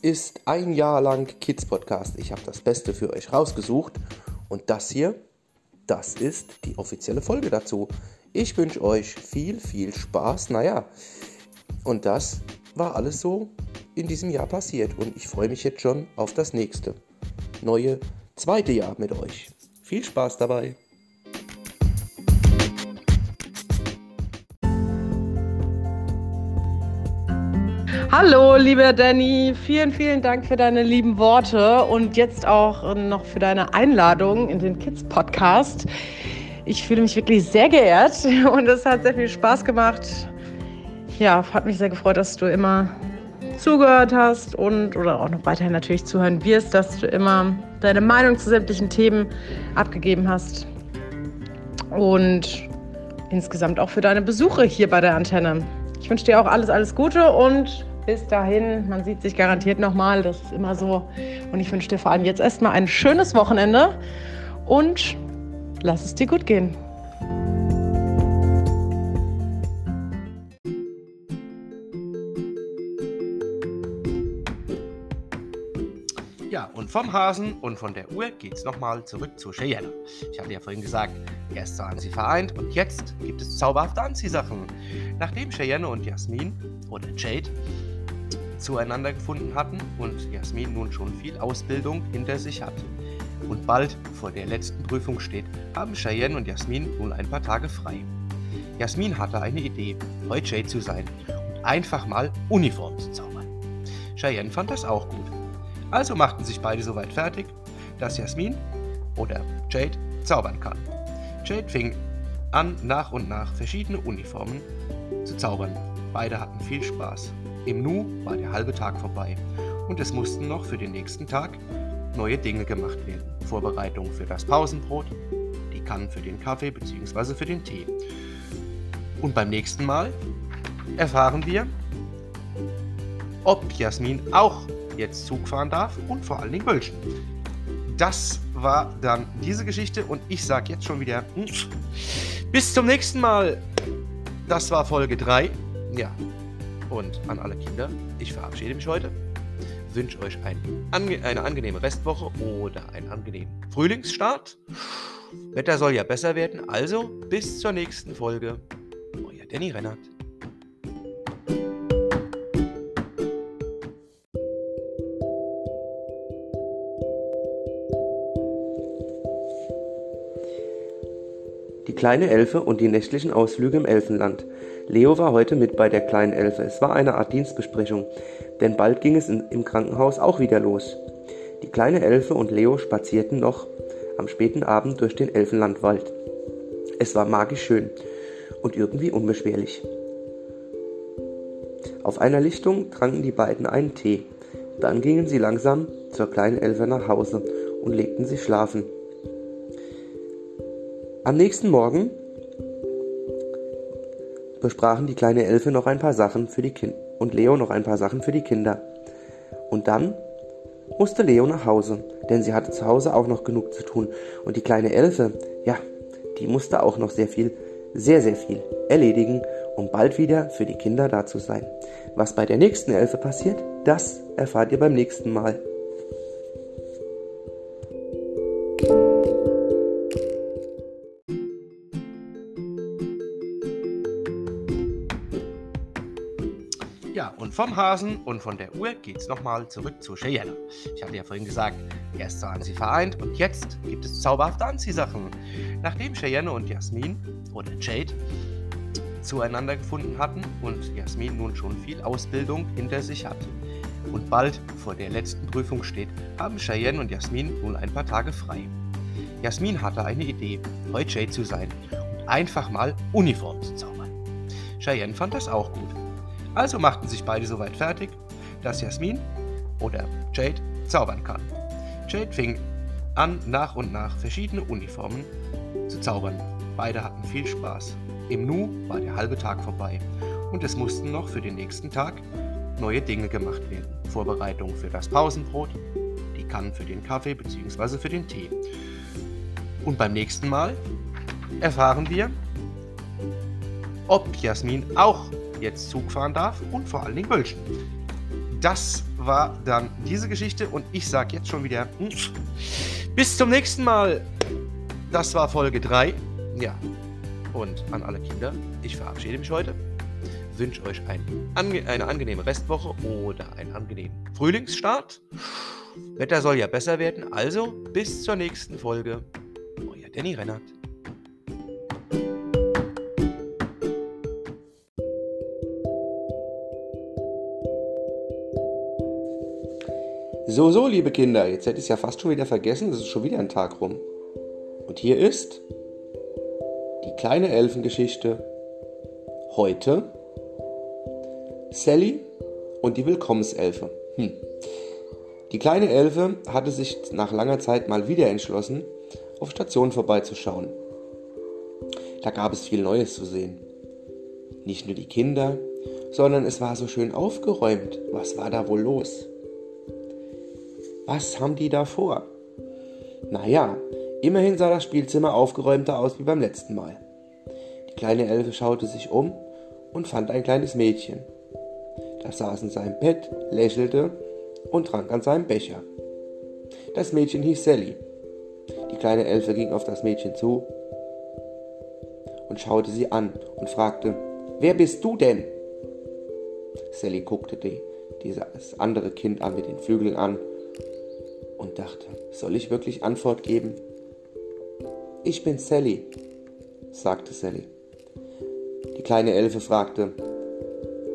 Ist ein Jahr lang Kids Podcast. Ich habe das Beste für euch rausgesucht. Und das hier, das ist die offizielle Folge dazu. Ich wünsche euch viel, viel Spaß. Naja, und das war alles so in diesem Jahr passiert. Und ich freue mich jetzt schon auf das nächste, neue, zweite Jahr mit euch. Viel Spaß dabei. Hallo, lieber Danny. Vielen, vielen Dank für deine lieben Worte und jetzt auch noch für deine Einladung in den Kids Podcast. Ich fühle mich wirklich sehr geehrt und es hat sehr viel Spaß gemacht. Ja, hat mich sehr gefreut, dass du immer zugehört hast und oder auch noch weiterhin natürlich zuhören wirst, dass du immer deine Meinung zu sämtlichen Themen abgegeben hast. Und insgesamt auch für deine Besuche hier bei der Antenne. Ich wünsche dir auch alles, alles Gute und bis dahin, man sieht sich garantiert nochmal, das ist immer so. Und ich wünsche dir vor allem jetzt erstmal ein schönes Wochenende und lass es dir gut gehen. Ja, und vom Hasen und von der Uhr geht's nochmal zurück zu Cheyenne. Ich hatte ja vorhin gesagt, erst waren sie vereint und jetzt gibt es zauberhafte Anziehsachen. Nachdem Cheyenne und Jasmin oder Jade zueinander gefunden hatten und Jasmin nun schon viel Ausbildung hinter sich hat und bald vor der letzten Prüfung steht, haben Cheyenne und Jasmin nun ein paar Tage frei. Jasmin hatte eine Idee, heute Jade zu sein und einfach mal Uniform zu zaubern. Cheyenne fand das auch gut. Also machten sich beide soweit fertig, dass Jasmin oder Jade zaubern kann. Jade fing an, nach und nach verschiedene Uniformen zu zaubern. Beide hatten viel Spaß. Im Nu war der halbe Tag vorbei und es mussten noch für den nächsten Tag neue Dinge gemacht werden. Vorbereitung für das Pausenbrot, die Kannen für den Kaffee bzw. für den Tee. Und beim nächsten Mal erfahren wir, ob Jasmin auch jetzt Zug fahren darf und vor allen Dingen Wölschen. Das war dann diese Geschichte und ich sage jetzt schon wieder hm, bis zum nächsten Mal. Das war Folge 3. Ja, und an alle Kinder, ich verabschiede mich heute, wünsche euch ein, ange eine angenehme Restwoche oder einen angenehmen Frühlingsstart. Wetter soll ja besser werden, also bis zur nächsten Folge. Euer Danny Rennert. Die kleine Elfe und die nächtlichen Ausflüge im Elfenland. Leo war heute mit bei der kleinen Elfe. Es war eine Art Dienstbesprechung, denn bald ging es in, im Krankenhaus auch wieder los. Die kleine Elfe und Leo spazierten noch am späten Abend durch den Elfenlandwald. Es war magisch schön und irgendwie unbeschwerlich. Auf einer Lichtung tranken die beiden einen Tee. Dann gingen sie langsam zur kleinen Elfe nach Hause und legten sich schlafen. Am nächsten Morgen besprachen die kleine Elfe noch ein paar Sachen für die Kinder und Leo noch ein paar Sachen für die Kinder. Und dann musste Leo nach Hause, denn sie hatte zu Hause auch noch genug zu tun. Und die kleine Elfe, ja, die musste auch noch sehr viel, sehr, sehr viel erledigen, um bald wieder für die Kinder da zu sein. Was bei der nächsten Elfe passiert, das erfahrt ihr beim nächsten Mal. Vom Hasen und von der Uhr geht's nochmal zurück zu Cheyenne. Ich hatte ja vorhin gesagt, erst waren sie vereint und jetzt gibt es zauberhafte Anziehsachen. Nachdem Cheyenne und Jasmin oder Jade zueinander gefunden hatten und Jasmin nun schon viel Ausbildung hinter sich hat und bald vor der letzten Prüfung steht, haben Cheyenne und Jasmin nun ein paar Tage frei. Jasmin hatte eine Idee, heute Jade zu sein und einfach mal Uniform zu zaubern. Cheyenne fand das auch gut. Also machten sich beide soweit fertig, dass Jasmin oder Jade zaubern kann. Jade fing an, nach und nach verschiedene Uniformen zu zaubern. Beide hatten viel Spaß. Im Nu war der halbe Tag vorbei und es mussten noch für den nächsten Tag neue Dinge gemacht werden. Vorbereitung für das Pausenbrot, die Kannen für den Kaffee bzw. für den Tee. Und beim nächsten Mal erfahren wir, ob Jasmin auch jetzt Zug fahren darf und vor allen Dingen Wölschen. das war dann diese Geschichte und ich sage jetzt schon wieder hm, bis zum nächsten Mal. Das war Folge 3. Ja. Und an alle Kinder, ich verabschiede mich heute. Wünsche euch ein, ange eine angenehme Restwoche oder einen angenehmen Frühlingsstart. Wetter soll ja besser werden. Also bis zur nächsten Folge. Euer Danny Rennert. So, so, liebe Kinder, jetzt hätte ich es ja fast schon wieder vergessen, es ist schon wieder ein Tag rum. Und hier ist die kleine Elfengeschichte. Heute Sally und die Willkommenselfe. Hm. Die kleine Elfe hatte sich nach langer Zeit mal wieder entschlossen, auf Station vorbeizuschauen. Da gab es viel Neues zu sehen. Nicht nur die Kinder, sondern es war so schön aufgeräumt. Was war da wohl los? Was haben die da vor? Naja, immerhin sah das Spielzimmer aufgeräumter aus wie beim letzten Mal. Die kleine Elfe schaute sich um und fand ein kleines Mädchen. Das saß in seinem Bett, lächelte und trank an seinem Becher. Das Mädchen hieß Sally. Die kleine Elfe ging auf das Mädchen zu und schaute sie an und fragte, Wer bist du denn? Sally guckte die, dieses andere Kind an mit den Flügeln an und dachte, soll ich wirklich Antwort geben? Ich bin Sally, sagte Sally. Die kleine Elfe fragte,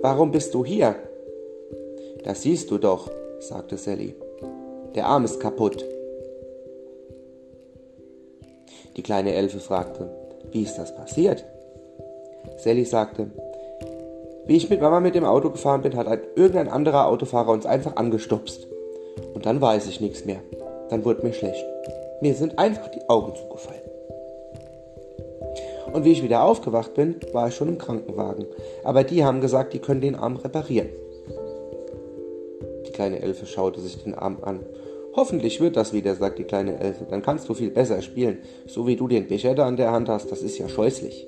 Warum bist du hier? Das siehst du doch, sagte Sally. Der Arm ist kaputt. Die kleine Elfe fragte, wie ist das passiert? Sally sagte, wie ich mit Mama mit dem Auto gefahren bin, hat ein, irgendein anderer Autofahrer uns einfach angestupst. Und dann weiß ich nichts mehr. Dann wurde mir schlecht. Mir sind einfach die Augen zugefallen. Und wie ich wieder aufgewacht bin, war ich schon im Krankenwagen. Aber die haben gesagt, die können den Arm reparieren. Die kleine Elfe schaute sich den Arm an. Hoffentlich wird das wieder, sagt die kleine Elfe. Dann kannst du viel besser spielen. So wie du den Becher da an der Hand hast, das ist ja scheußlich.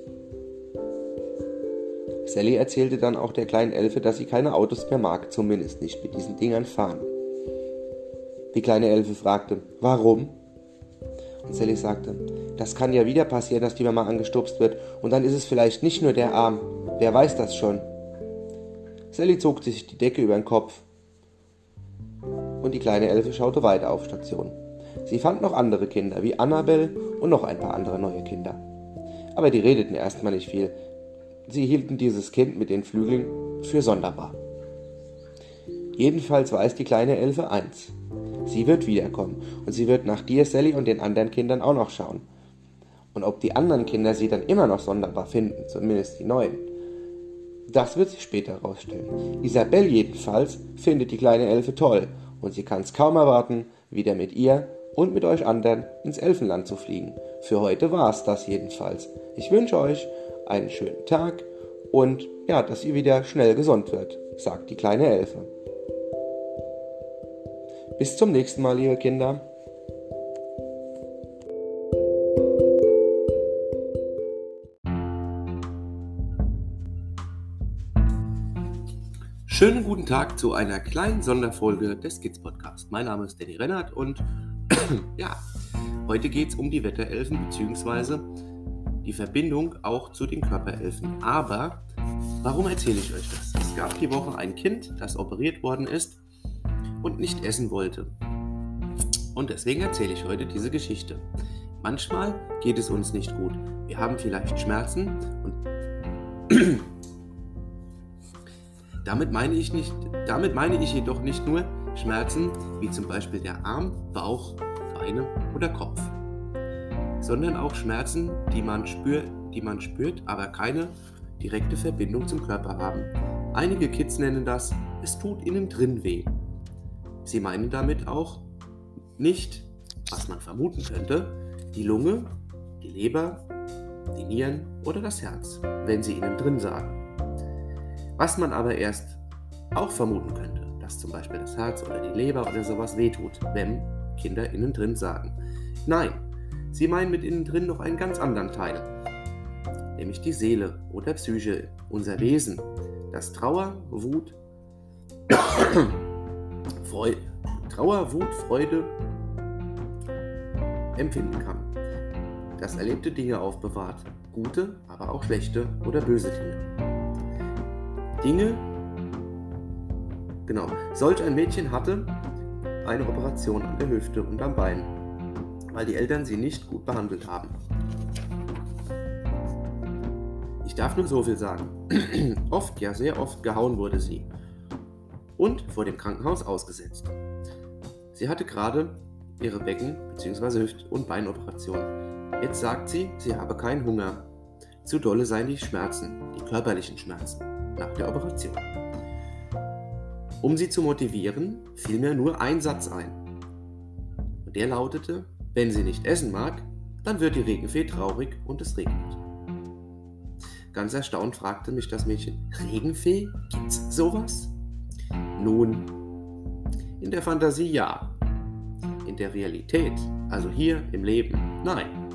Sally erzählte dann auch der kleinen Elfe, dass sie keine Autos mehr mag, zumindest nicht mit diesen Dingern fahren. Die kleine Elfe fragte, warum? Und Sally sagte, das kann ja wieder passieren, dass die Mama angestupst wird und dann ist es vielleicht nicht nur der Arm. Wer weiß das schon? Sally zog sich die Decke über den Kopf und die kleine Elfe schaute weiter auf Station. Sie fand noch andere Kinder, wie Annabel und noch ein paar andere neue Kinder. Aber die redeten erstmal nicht viel. Sie hielten dieses Kind mit den Flügeln für sonderbar. Jedenfalls weiß die kleine Elfe eins. Sie wird wiederkommen und sie wird nach dir, Sally, und den anderen Kindern auch noch schauen. Und ob die anderen Kinder sie dann immer noch sonderbar finden, zumindest die neuen, das wird sich später herausstellen. Isabelle jedenfalls findet die kleine Elfe toll und sie kann es kaum erwarten, wieder mit ihr und mit euch anderen ins Elfenland zu fliegen. Für heute war es das jedenfalls. Ich wünsche euch einen schönen Tag und ja, dass ihr wieder schnell gesund wird, sagt die kleine Elfe. Bis zum nächsten Mal, liebe Kinder. Schönen guten Tag zu einer kleinen Sonderfolge des Kids Podcast. Mein Name ist Danny Rennert und ja, heute geht es um die Wetterelfen bzw. die Verbindung auch zu den Körperelfen. Aber warum erzähle ich euch das? Es gab die Woche ein Kind, das operiert worden ist und nicht essen wollte. Und deswegen erzähle ich heute diese Geschichte. Manchmal geht es uns nicht gut. Wir haben vielleicht Schmerzen und damit meine ich nicht, damit meine ich jedoch nicht nur Schmerzen wie zum Beispiel der Arm, Bauch, Beine oder Kopf, sondern auch Schmerzen, die man spürt, die man spürt, aber keine direkte Verbindung zum Körper haben. Einige Kids nennen das, es tut ihnen drin weh. Sie meinen damit auch nicht, was man vermuten könnte, die Lunge, die Leber, die Nieren oder das Herz, wenn sie innen drin sagen. Was man aber erst auch vermuten könnte, dass zum Beispiel das Herz oder die Leber oder sowas wehtut, wenn Kinder innen drin sagen. Nein, sie meinen mit innen drin noch einen ganz anderen Teil, nämlich die Seele oder Psyche, unser Wesen, das Trauer, Wut Freude, Trauer, Wut, Freude empfinden kann. Das erlebte Dinge aufbewahrt, gute, aber auch schlechte oder böse Dinge. Dinge, genau, solch ein Mädchen hatte eine Operation an der Hüfte und am Bein, weil die Eltern sie nicht gut behandelt haben. Ich darf nur so viel sagen. oft, ja sehr oft gehauen wurde sie und vor dem Krankenhaus ausgesetzt. Sie hatte gerade ihre Becken- bzw. Hüft- und Beinoperation. Jetzt sagt sie, sie habe keinen Hunger. Zu dolle seien die Schmerzen, die körperlichen Schmerzen, nach der Operation. Um sie zu motivieren, fiel mir nur ein Satz ein. Und der lautete, wenn sie nicht essen mag, dann wird die Regenfee traurig und es regnet. Ganz erstaunt fragte mich das Mädchen, Regenfee? Gibt's sowas? Nun, in der Fantasie ja. In der Realität, also hier im Leben, nein.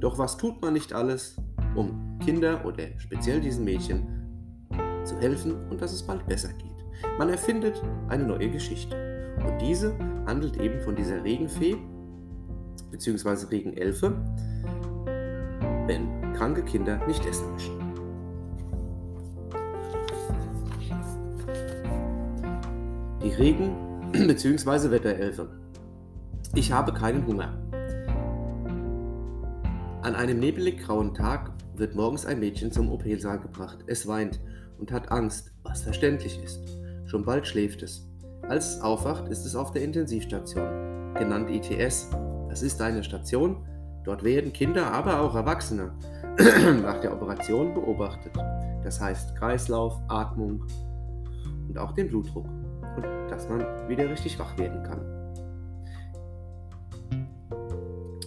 Doch was tut man nicht alles, um Kinder oder speziell diesen Mädchen zu helfen und dass es bald besser geht? Man erfindet eine neue Geschichte. Und diese handelt eben von dieser Regenfee bzw. Regenelfe, wenn kranke Kinder nicht essen möchten. Die Regen- bzw. Wetterelfe. Ich habe keinen Hunger. An einem nebelig grauen Tag wird morgens ein Mädchen zum OP-Saal gebracht. Es weint und hat Angst, was verständlich ist. Schon bald schläft es. Als es aufwacht, ist es auf der Intensivstation, genannt ITS. Das ist eine Station, dort werden Kinder, aber auch Erwachsene nach der Operation beobachtet. Das heißt Kreislauf, Atmung und auch den Blutdruck und dass man wieder richtig wach werden kann.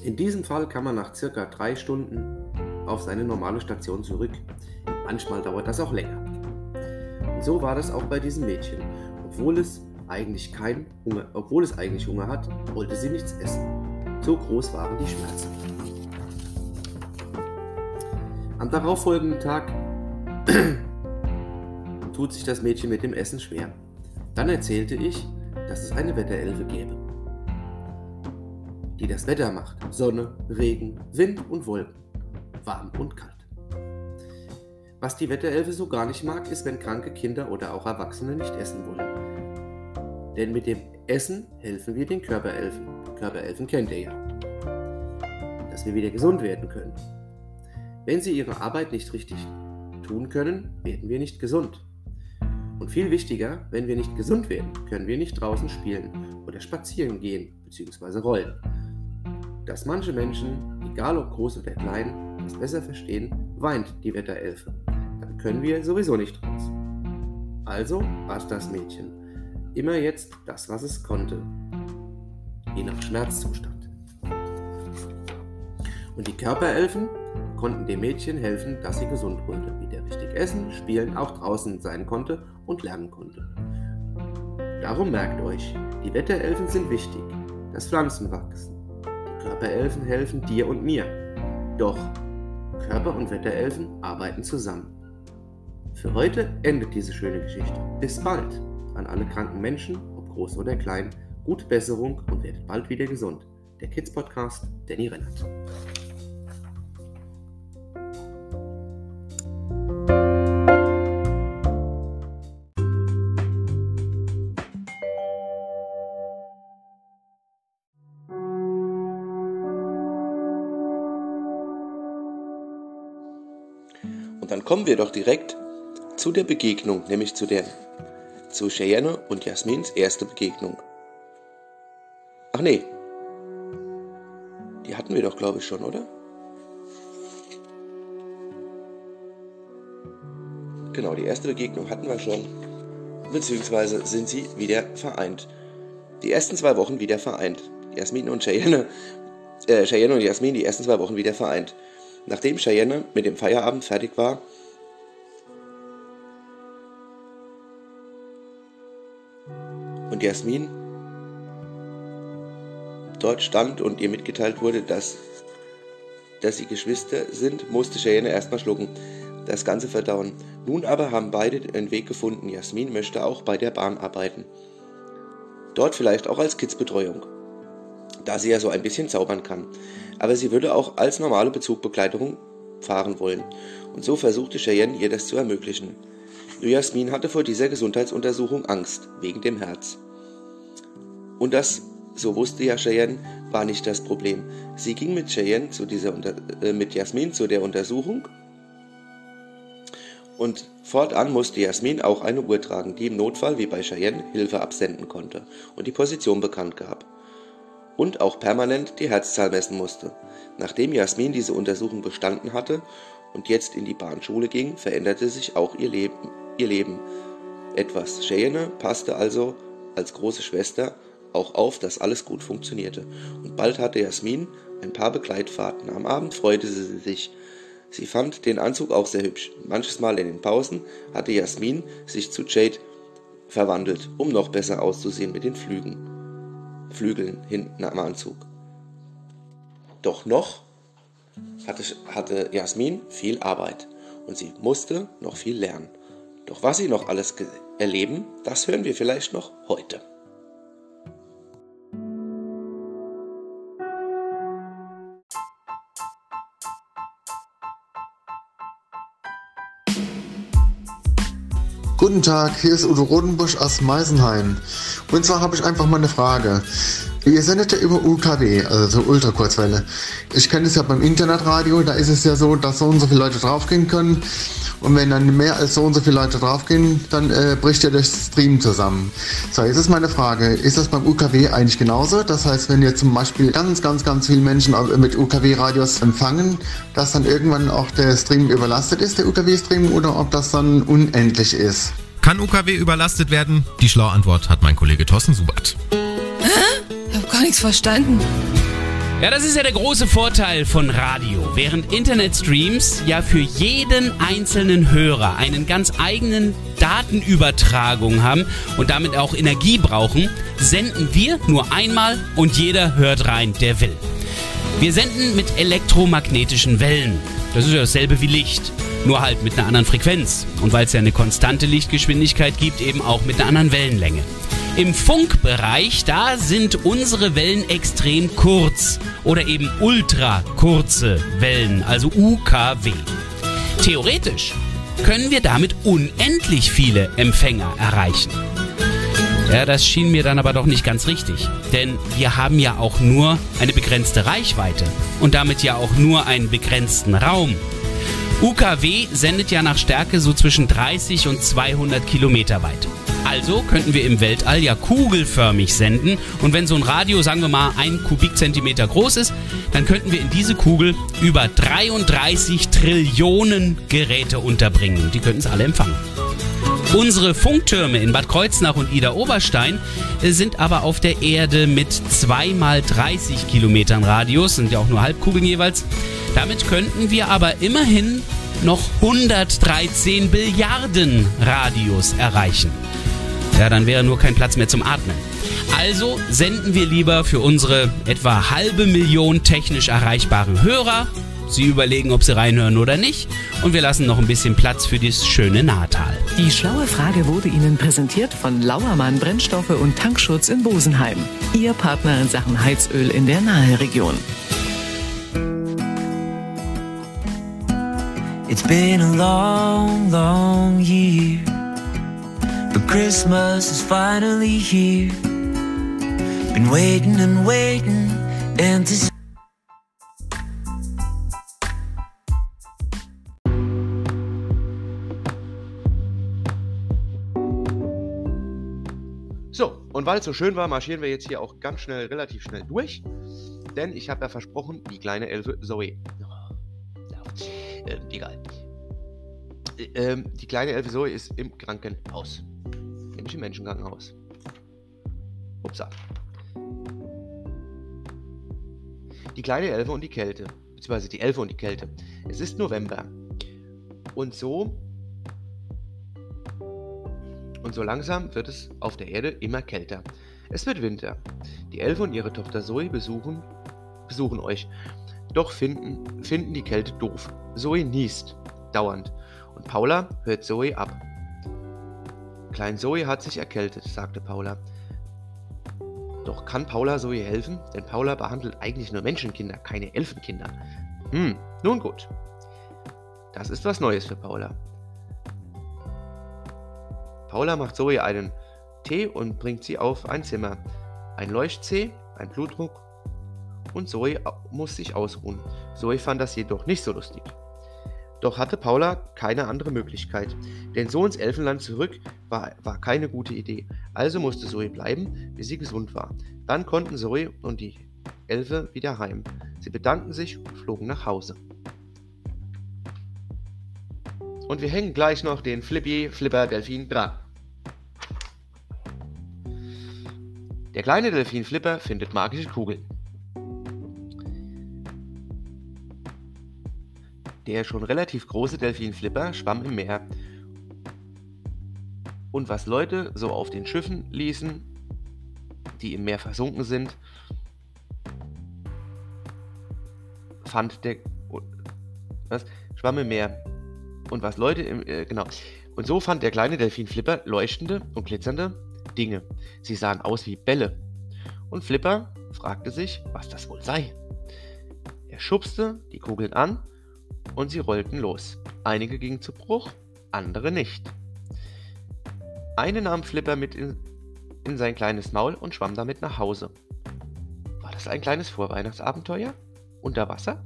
In diesem Fall kann man nach circa drei Stunden auf seine normale Station zurück. Manchmal dauert das auch länger. Und so war das auch bei diesem Mädchen. Obwohl es eigentlich kein Hunger, obwohl es eigentlich Hunger hat, wollte sie nichts essen. So groß waren die Schmerzen. Am darauffolgenden Tag tut sich das Mädchen mit dem Essen schwer. Dann erzählte ich, dass es eine Wetterelfe gäbe, die das Wetter macht. Sonne, Regen, Wind und Wolken. Warm und kalt. Was die Wetterelfe so gar nicht mag, ist, wenn kranke Kinder oder auch Erwachsene nicht essen wollen. Denn mit dem Essen helfen wir den Körperelfen. Körperelfen kennt ihr ja. Dass wir wieder gesund werden können. Wenn sie ihre Arbeit nicht richtig tun können, werden wir nicht gesund. Und viel wichtiger, wenn wir nicht gesund werden, können wir nicht draußen spielen oder spazieren gehen bzw. rollen. Dass manche Menschen, egal ob groß oder klein, das besser verstehen, weint die Wetterelfe. Dann können wir sowieso nicht raus. Also aß das Mädchen. Immer jetzt das, was es konnte. Je nach Schmerzzustand. Und die Körperelfen konnten dem Mädchen helfen, dass sie gesund wurde, wieder richtig essen, spielen, auch draußen sein konnte und lernen konnte. Darum merkt euch, die Wetterelfen sind wichtig, dass Pflanzen wachsen. Die Körperelfen helfen dir und mir. Doch Körper- und Wetterelfen arbeiten zusammen. Für heute endet diese schöne Geschichte. Bis bald an alle kranken Menschen, ob groß oder klein. Gute Besserung und werdet bald wieder gesund. Der Kids Podcast, Danny Rennert. Kommen wir doch direkt zu der Begegnung, nämlich zu der zu Cheyenne und Jasmins erste Begegnung. Ach nee. Die hatten wir doch, glaube ich, schon, oder? Genau, die erste Begegnung hatten wir schon. Beziehungsweise sind sie wieder vereint. Die ersten zwei Wochen wieder vereint. Jasmin und Cheyenne, äh, Cheyenne und Jasmin die ersten zwei Wochen wieder vereint. Nachdem Cheyenne mit dem Feierabend fertig war, und Jasmin dort stand und ihr mitgeteilt wurde, dass, dass sie Geschwister sind, musste Cheyenne erstmal schlucken, das Ganze verdauen. Nun aber haben beide einen Weg gefunden. Jasmin möchte auch bei der Bahn arbeiten. Dort vielleicht auch als Kidsbetreuung, da sie ja so ein bisschen zaubern kann. Aber sie würde auch als normale Bezugbegleiterin fahren wollen. Und so versuchte Cheyenne ihr das zu ermöglichen. Jasmin hatte vor dieser Gesundheitsuntersuchung Angst, wegen dem Herz. Und das, so wusste ja Cheyenne, war nicht das Problem. Sie ging mit Cheyenne zu dieser äh, mit Jasmin zu der Untersuchung und fortan musste Jasmin auch eine Uhr tragen, die im Notfall wie bei Cheyenne Hilfe absenden konnte und die Position bekannt gab. Und auch permanent die Herzzahl messen musste. Nachdem Jasmin diese Untersuchung bestanden hatte und jetzt in die Bahnschule ging, veränderte sich auch ihr Leben. Ihr Leben. Etwas. Cheyenne passte also als große Schwester auch auf, dass alles gut funktionierte. Und bald hatte Jasmin ein paar Begleitfahrten. Am Abend freute sie sich. Sie fand den Anzug auch sehr hübsch. Manches Mal in den Pausen hatte Jasmin sich zu Jade verwandelt, um noch besser auszusehen mit den Flügen. Flügeln hinten am Anzug. Doch noch hatte, hatte Jasmin viel Arbeit und sie musste noch viel lernen. Doch was sie noch alles erleben, das hören wir vielleicht noch heute. Guten Tag, hier ist Udo Rodenbusch aus Meisenheim. Und zwar habe ich einfach mal eine Frage. Ihr sendet ja über UKW, also Ultrakurzwelle. Ich kenne es ja beim Internetradio, da ist es ja so, dass so und so viele Leute draufgehen können. Und wenn dann mehr als so und so viele Leute draufgehen, dann äh, bricht ja der Stream zusammen. So, jetzt ist meine Frage, ist das beim UKW eigentlich genauso? Das heißt, wenn ihr zum Beispiel ganz, ganz, ganz viele Menschen mit UKW-Radios empfangen, dass dann irgendwann auch der Stream überlastet ist, der UKW-Stream, oder ob das dann unendlich ist? Kann UKW überlastet werden? Die schlaue Antwort hat mein Kollege Thorsten Subert. Hä? Ich hab gar nichts verstanden. Ja, das ist ja der große Vorteil von Radio. Während Internetstreams ja für jeden einzelnen Hörer einen ganz eigenen Datenübertragung haben und damit auch Energie brauchen, senden wir nur einmal und jeder hört rein, der will. Wir senden mit elektromagnetischen Wellen. Das ist ja dasselbe wie Licht, nur halt mit einer anderen Frequenz. Und weil es ja eine konstante Lichtgeschwindigkeit gibt, eben auch mit einer anderen Wellenlänge. Im Funkbereich, da sind unsere Wellen extrem kurz oder eben ultra kurze Wellen, also UKW. Theoretisch können wir damit unendlich viele Empfänger erreichen. Ja, das schien mir dann aber doch nicht ganz richtig, denn wir haben ja auch nur eine begrenzte Reichweite und damit ja auch nur einen begrenzten Raum. UKW sendet ja nach Stärke so zwischen 30 und 200 Kilometer weit. Also könnten wir im Weltall ja kugelförmig senden und wenn so ein Radio, sagen wir mal, ein Kubikzentimeter groß ist, dann könnten wir in diese Kugel über 33 Trillionen Geräte unterbringen. Die könnten es alle empfangen. Unsere Funktürme in Bad Kreuznach und Ida Oberstein äh, sind aber auf der Erde mit 2 mal 30 Kilometern Radius, sind ja auch nur Halbkugeln jeweils. Damit könnten wir aber immerhin noch 113 Billiarden Radius erreichen. Ja, dann wäre nur kein Platz mehr zum Atmen. Also senden wir lieber für unsere etwa halbe Million technisch erreichbaren Hörer. Sie überlegen, ob sie reinhören oder nicht. Und wir lassen noch ein bisschen Platz für das schöne Nahtal. Die schlaue Frage wurde Ihnen präsentiert von Lauermann Brennstoffe und Tankschutz in Bosenheim. Ihr Partner in Sachen Heizöl in der Naheregion. It's been a long, long year. But Christmas is finally here. Been waiting and waiting and to und weil es so schön war, marschieren wir jetzt hier auch ganz schnell, relativ schnell durch. Denn ich habe ja versprochen, die kleine Elfe Zoe. Oh, ja, äh, egal. Äh, ähm, die kleine Elfe Zoe ist im Krankenhaus nämlich im Menschenkrankenhaus. Upsa. Die kleine Elfe und die Kälte, beziehungsweise die Elfe und die Kälte. Es ist November. Und so und so langsam wird es auf der Erde immer kälter. Es wird Winter. Die Elfe und ihre Tochter Zoe besuchen, besuchen euch. Doch finden, finden die Kälte doof. Zoe niest dauernd. Und Paula hört Zoe ab. Klein Zoe hat sich erkältet, sagte Paula. Doch kann Paula Zoe helfen? Denn Paula behandelt eigentlich nur Menschenkinder, keine Elfenkinder. Hm, nun gut. Das ist was Neues für Paula. Paula macht Zoe einen Tee und bringt sie auf ein Zimmer. Ein Leuchtzeh, ein Blutdruck und Zoe muss sich ausruhen. Zoe fand das jedoch nicht so lustig. Doch hatte Paula keine andere Möglichkeit, denn so ins Elfenland zurück war, war keine gute Idee. Also musste Zoe bleiben, bis sie gesund war. Dann konnten Zoe und die Elfe wieder heim. Sie bedankten sich und flogen nach Hause. Und wir hängen gleich noch den Flippy Flipper Delfin dran. Der kleine Delfin Flipper findet magische Kugeln. Der schon relativ große Delfin Flipper schwamm im Meer. Und was Leute so auf den Schiffen ließen, die im Meer versunken sind, fand der was schwamm im Meer. Und was Leute im äh, genau. Und so fand der kleine Delfin Flipper leuchtende und glitzernde Dinge. Sie sahen aus wie Bälle. Und Flipper fragte sich, was das wohl sei. Er schubste die Kugeln an und sie rollten los. Einige gingen zu Bruch, andere nicht. Eine nahm Flipper mit in, in sein kleines Maul und schwamm damit nach Hause. War das ein kleines Vorweihnachtsabenteuer? Unter Wasser?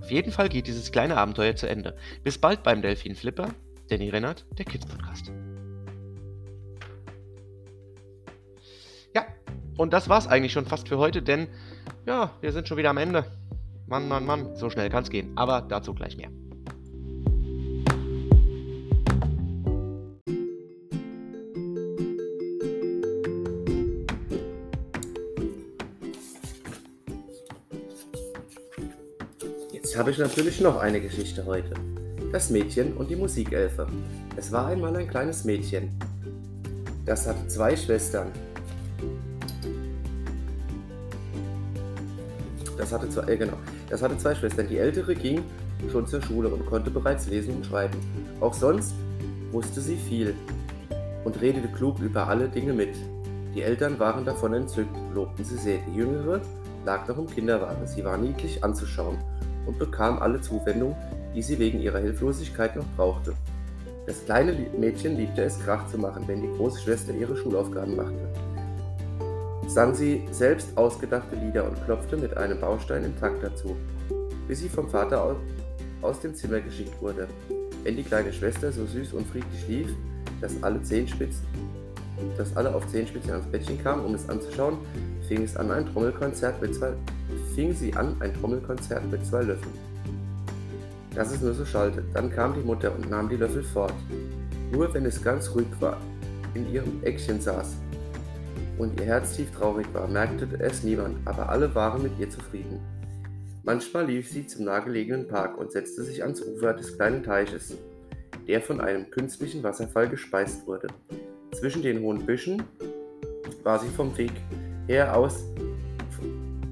Auf jeden Fall geht dieses kleine Abenteuer zu Ende. Bis bald beim Delfin Flipper, Danny Rennert, der Kids Podcast. Und das war's eigentlich schon fast für heute, denn ja, wir sind schon wieder am Ende. Mann, Mann, Mann, so schnell kann's gehen. Aber dazu gleich mehr. Jetzt habe ich natürlich noch eine Geschichte heute. Das Mädchen und die Musikelfe. Es war einmal ein kleines Mädchen. Das hatte zwei Schwestern. Das hatte zwei, äh, genau. Das hatte zwei Schwestern. Die ältere ging schon zur Schule und konnte bereits lesen und schreiben. Auch sonst wusste sie viel und redete klug über alle Dinge mit. Die Eltern waren davon entzückt, lobten sie sehr. Die Jüngere lag noch im Kinderwagen. Sie war niedlich anzuschauen und bekam alle Zuwendung, die sie wegen ihrer Hilflosigkeit noch brauchte. Das kleine Mädchen liebte es, Krach zu machen, wenn die große Schwester ihre Schulaufgaben machte sang sie selbst ausgedachte Lieder und klopfte mit einem Baustein im Takt dazu, bis sie vom Vater aus dem Zimmer geschickt wurde. Wenn die kleine Schwester so süß und friedlich lief, dass alle Zehenspitzen, dass alle auf Zehenspitzen ans Bettchen kamen, um es anzuschauen, fing es an ein Trommelkonzert mit zwei, fing sie an ein Trommelkonzert mit zwei Löffeln. Dass es nur so schallte. Dann kam die Mutter und nahm die Löffel fort. Nur wenn es ganz ruhig war, in ihrem Eckchen saß, und ihr Herz tief traurig war, merkte es niemand, aber alle waren mit ihr zufrieden. Manchmal lief sie zum nahegelegenen Park und setzte sich ans Ufer des kleinen Teiches, der von einem künstlichen Wasserfall gespeist wurde. Zwischen den hohen Büschen war sie vom Weg her aus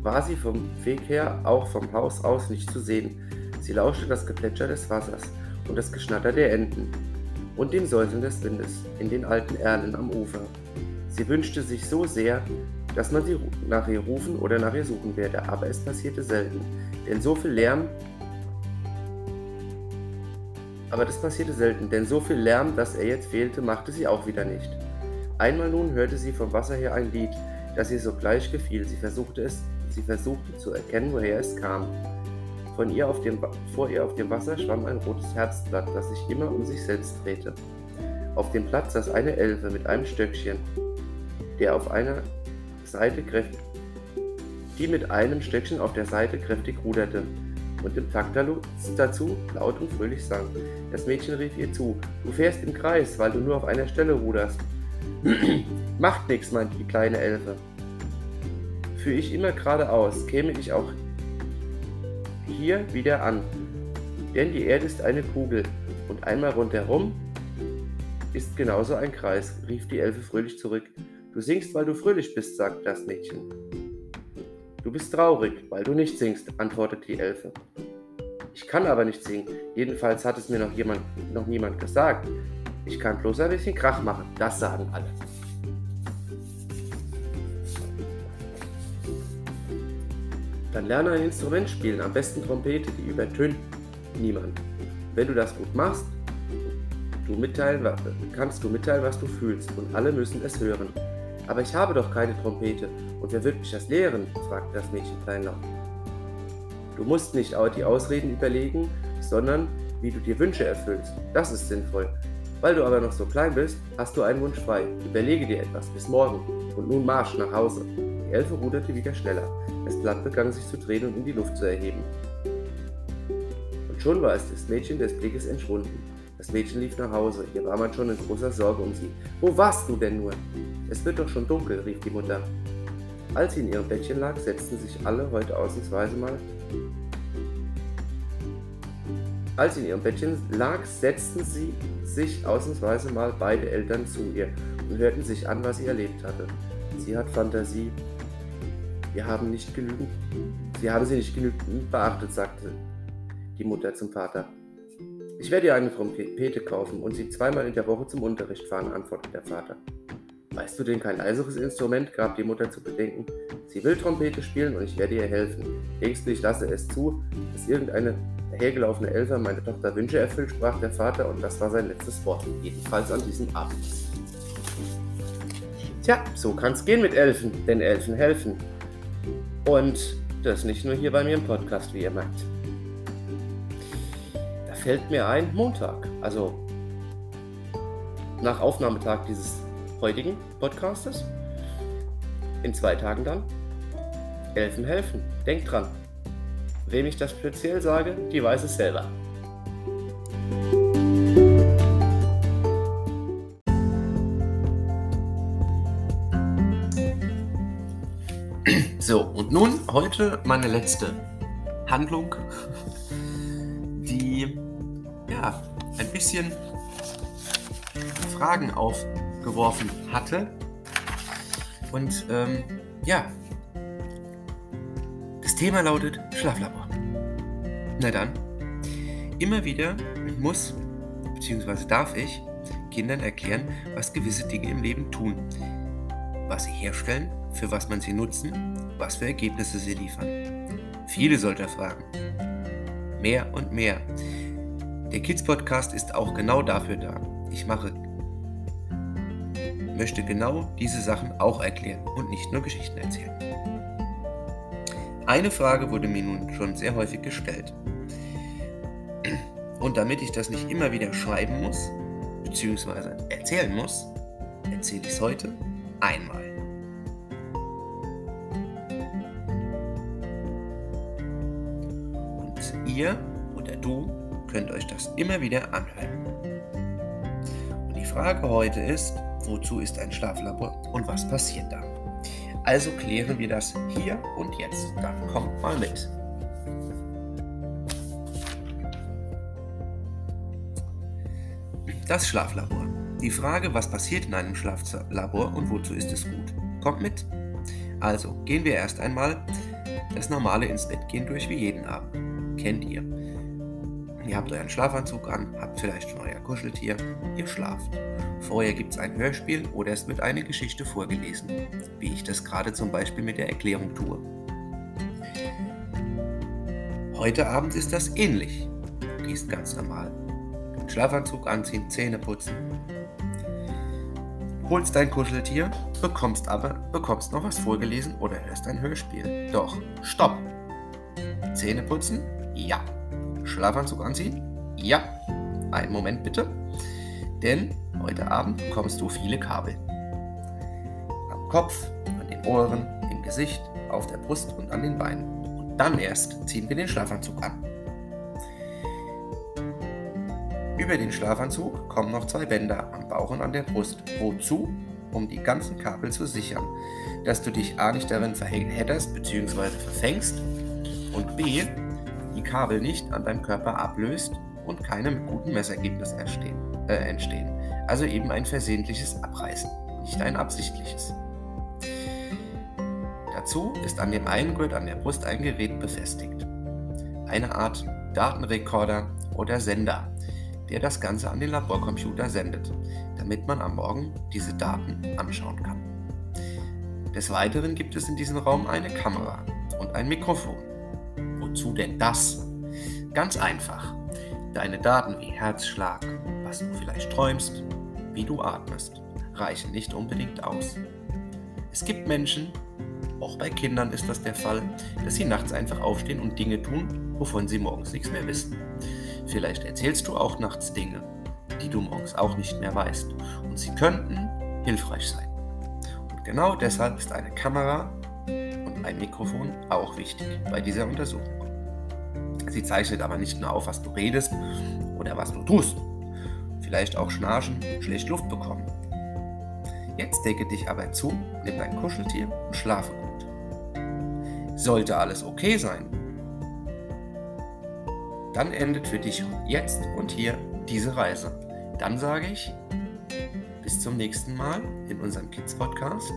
war sie vom Weg her auch vom Haus aus nicht zu sehen. Sie lauschte das Geplätscher des Wassers und das Geschnatter der Enten und dem Säuseln des Windes in den alten Erlen am Ufer. Sie wünschte sich so sehr, dass man sie nach ihr rufen oder nach ihr suchen werde, aber es passierte selten, denn so viel Lärm aber das passierte selten, denn so viel Lärm, dass er jetzt fehlte, machte sie auch wieder nicht. Einmal nun hörte sie vom Wasser her ein Lied, das ihr sogleich gefiel. Sie versuchte es, sie versuchte zu erkennen, woher es kam. Von ihr auf dem, vor ihr auf dem Wasser schwamm ein rotes Herzblatt, das sich immer um sich selbst drehte. Auf dem Platz saß eine Elfe mit einem Stöckchen, der auf einer Seite kräftig, die mit einem Stöckchen auf der Seite kräftig ruderte und im Takt dazu laut und fröhlich sang. Das Mädchen rief ihr zu, du fährst im Kreis, weil du nur auf einer Stelle ruderst. Macht nichts, meinte die kleine Elfe. Führe ich immer geradeaus, käme ich auch hier wieder an. Denn die Erde ist eine Kugel und einmal rundherum ist genauso ein Kreis, rief die Elfe fröhlich zurück. Du singst, weil du fröhlich bist, sagt das Mädchen. Du bist traurig, weil du nicht singst, antwortet die Elfe. Ich kann aber nicht singen, jedenfalls hat es mir noch, jemand, noch niemand gesagt. Ich kann bloß ein bisschen Krach machen, das sagen alle. Dann lerne ein Instrument spielen, am besten Trompete, die übertönt niemand. Wenn du das gut machst, du mitteilen, kannst du mitteilen, was du fühlst und alle müssen es hören. Aber ich habe doch keine Trompete und wer wird mich das lehren? fragte das Mädchen kleinlaut. Du musst nicht die Ausreden überlegen, sondern wie du dir Wünsche erfüllst. Das ist sinnvoll. Weil du aber noch so klein bist, hast du einen Wunsch frei. Überlege dir etwas. Bis morgen. Und nun marsch nach Hause. Die Elfe ruderte wieder schneller. Das Blatt begann sich zu drehen und in die Luft zu erheben. Und schon war es das Mädchen des Blickes entschwunden. Das Mädchen lief nach Hause. Hier war man schon in großer Sorge um sie. Wo warst du denn nur? Es wird doch schon dunkel, rief die Mutter. Als sie in ihrem Bettchen lag, setzten sich alle heute ausnahmsweise mal als sie in ihrem Bettchen lag, setzten sie sich ausnahmsweise mal beide Eltern zu ihr und hörten sich an, was sie erlebt hatte. Sie hat Fantasie. Wir haben nicht genügend. Sie haben sie nicht genügend beachtet, sagte die Mutter zum Vater. Ich werde ihr eine Trompete kaufen und sie zweimal in der Woche zum Unterricht fahren, antwortete der Vater. Weißt du denn kein leiseres Instrument? gab die Mutter zu bedenken. Sie will Trompete spielen und ich werde ihr helfen. Ängstlich lasse es zu, dass irgendeine dahergelaufene Elfer meine Tochter Wünsche erfüllt, sprach der Vater, und das war sein letztes Wort, jedenfalls an diesem Abend. Tja, so kann's gehen mit Elfen, denn Elfen helfen. Und das nicht nur hier bei mir im Podcast, wie ihr merkt. Da fällt mir ein, Montag, also nach Aufnahmetag dieses heutigen Podcastes, in zwei Tagen dann, Elfen helfen. Denkt dran, Wem ich das speziell sage, die weiß es selber. So, und nun heute meine letzte Handlung, die ja ein bisschen Fragen aufgeworfen hatte. Und ähm, ja, das Thema lautet Schlaflabor. Na dann, immer wieder muss bzw. darf ich Kindern erklären, was gewisse Dinge im Leben tun, was sie herstellen, für was man sie nutzen, was für Ergebnisse sie liefern. Viele solcher Fragen. Mehr und mehr. Der Kids Podcast ist auch genau dafür da. Ich mache möchte genau diese Sachen auch erklären und nicht nur Geschichten erzählen. Eine Frage wurde mir nun schon sehr häufig gestellt. Und damit ich das nicht immer wieder schreiben muss, beziehungsweise erzählen muss, erzähle ich es heute einmal. Und ihr oder du könnt euch das immer wieder anhören. Und die Frage heute ist, wozu ist ein Schlaflabor und was passiert da? Also klären wir das hier und jetzt. Dann kommt mal mit. Das Schlaflabor. Die Frage, was passiert in einem Schlaflabor und wozu ist es gut, kommt mit. Also gehen wir erst einmal das normale ins Bett gehen durch wie jeden Abend. Kennt ihr. Ihr habt euren Schlafanzug an, habt vielleicht schon euer Kuscheltier, ihr schlaft. Vorher gibt es ein Hörspiel oder es wird eine Geschichte vorgelesen, wie ich das gerade zum Beispiel mit der Erklärung tue. Heute Abend ist das ähnlich. Du gehst ganz normal Schlafanzug anziehen, Zähne putzen. Holst dein Kuscheltier, bekommst aber bekommst noch was vorgelesen oder hörst ein Hörspiel. Doch, stopp! Zähne putzen? Ja. Schlafanzug anziehen? Ja. Einen Moment bitte. Denn heute Abend bekommst du viele Kabel. Am Kopf, an den Ohren, im Gesicht, auf der Brust und an den Beinen. Und dann erst ziehen wir den Schlafanzug an. Über den Schlafanzug kommen noch zwei Bänder am Bauch und an der Brust. Wozu? Um die ganzen Kabel zu sichern, dass du dich A nicht darin verhedderst bzw. verfängst und B die Kabel nicht an deinem Körper ablöst und keine guten Messergebnisse äh, entstehen. Also eben ein versehentliches Abreißen, nicht ein absichtliches. Dazu ist an dem einen an der Brust ein Gerät befestigt. Eine Art Datenrekorder oder Sender, der das Ganze an den Laborcomputer sendet, damit man am Morgen diese Daten anschauen kann. Des Weiteren gibt es in diesem Raum eine Kamera und ein Mikrofon. Wozu denn das? Ganz einfach. Deine Daten wie Herzschlag, was du vielleicht träumst, wie du atmest, reichen nicht unbedingt aus. Es gibt Menschen, auch bei Kindern ist das der Fall, dass sie nachts einfach aufstehen und Dinge tun, wovon sie morgens nichts mehr wissen. Vielleicht erzählst du auch nachts Dinge, die du morgens auch nicht mehr weißt. Und sie könnten hilfreich sein. Und genau deshalb ist eine Kamera und ein Mikrofon auch wichtig bei dieser Untersuchung. Sie zeichnet aber nicht nur auf, was du redest oder was du tust. Vielleicht auch schnarchen, schlecht Luft bekommen. Jetzt decke dich aber zu, nimm dein Kuscheltier und schlafe gut. Sollte alles okay sein, dann endet für dich jetzt und hier diese Reise. Dann sage ich, bis zum nächsten Mal in unserem Kids Podcast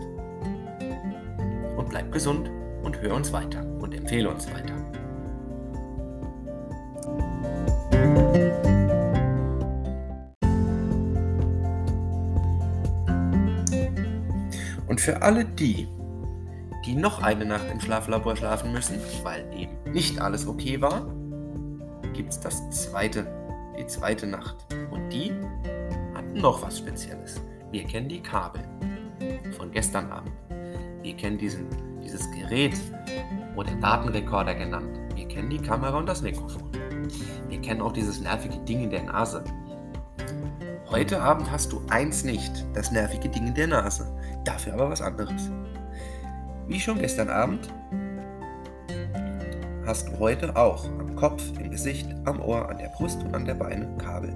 und bleib gesund und hör uns weiter und empfehle uns weiter. Für alle die, die noch eine Nacht im Schlaflabor schlafen müssen, weil eben nicht alles okay war, gibt es das zweite, die zweite Nacht. Und die hat noch was Spezielles. Wir kennen die Kabel von gestern Abend. Wir kennen diesen, dieses Gerät oder Datenrekorder genannt. Wir kennen die Kamera und das Mikrofon. Wir kennen auch dieses nervige Ding in der Nase. Heute Abend hast du eins nicht, das nervige Ding in der Nase. Dafür aber was anderes. Wie schon gestern Abend hast du heute auch am Kopf, im Gesicht, am Ohr, an der Brust und an der Beine Kabel.